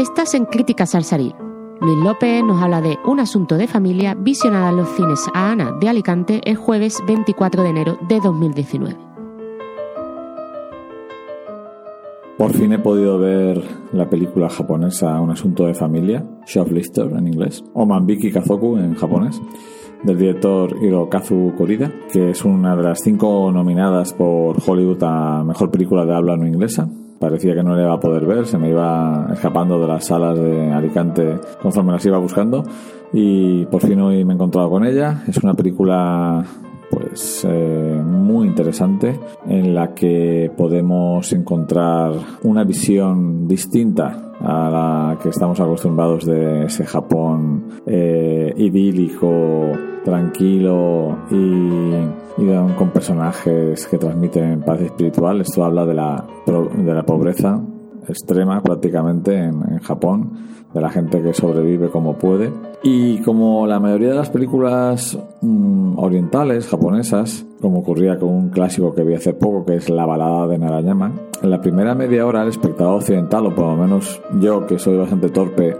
Estás en Críticas al Salir. Luis López nos habla de Un asunto de familia visionada en los cines a Ana de Alicante el jueves 24 de enero de 2019. Por fin he podido ver la película japonesa Un asunto de familia, Shoplifter en inglés, o Manbiki Kazoku en japonés, del director Hirokazu Korida, que es una de las cinco nominadas por Hollywood a Mejor Película de Habla No Inglesa. Parecía que no le iba a poder ver, se me iba escapando de las salas de Alicante conforme las iba buscando y por fin hoy me he encontrado con ella. Es una película pues eh, muy interesante en la que podemos encontrar una visión distinta a la que estamos acostumbrados de ese Japón eh, idílico, tranquilo y, y, con personajes que transmiten paz espiritual. Esto habla de la, de la pobreza extrema prácticamente en, en, Japón, de la gente que sobrevive como puede. Y como la mayoría de las películas mmm, orientales, japonesas, como ocurría con un clásico que vi hace poco, que es La balada de Narayama, en la primera media hora el espectador occidental, o por lo menos yo que soy bastante torpe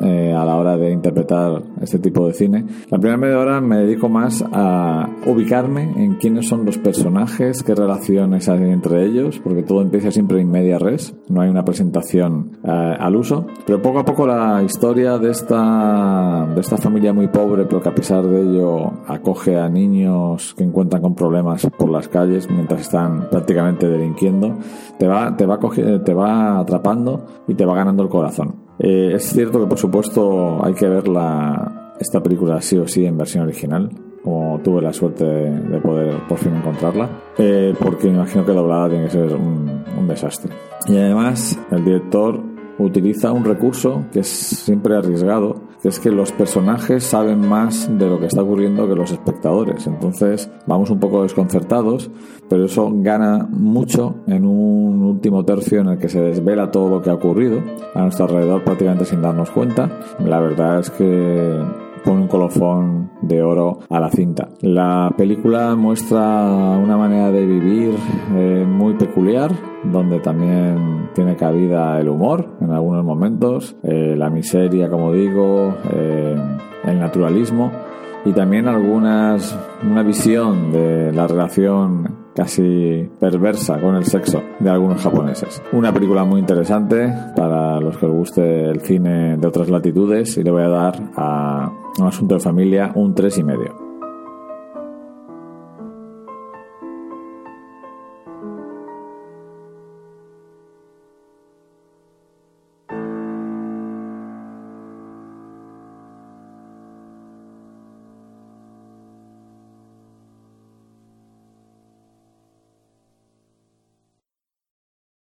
eh, a la hora de interpretar este tipo de cine. La primera media hora me dedico más a ubicarme en quiénes son los personajes, qué relaciones hay entre ellos, porque todo empieza siempre en media res, no hay una presentación eh, al uso. Pero poco a poco la historia de esta, de esta familia muy pobre, pero que a pesar de ello acoge a niños que encuentran con problemas por las calles mientras están prácticamente delinquiendo, te va, te va, te va atrapando y te va ganando el corazón. Eh, es cierto que por supuesto hay que ver la, esta película sí o sí en versión original, como tuve la suerte de, de poder por fin encontrarla, eh, porque me imagino que doblada tiene que ser un, un desastre. Y además el director utiliza un recurso que es siempre arriesgado, que es que los personajes saben más de lo que está ocurriendo que los espectadores. Entonces vamos un poco desconcertados, pero eso gana mucho en un último tercio en el que se desvela todo lo que ha ocurrido a nuestro alrededor prácticamente sin darnos cuenta. La verdad es que pone un colofón de oro a la cinta. La película muestra una manera de vivir eh, muy peculiar, donde también tiene cabida el humor en algunos momentos, eh, la miseria, como digo, eh, el naturalismo y también algunas una visión de la relación casi perversa con el sexo de algunos japoneses. Una película muy interesante para los que os guste el cine de otras latitudes y le voy a dar a un asunto de familia un tres y medio.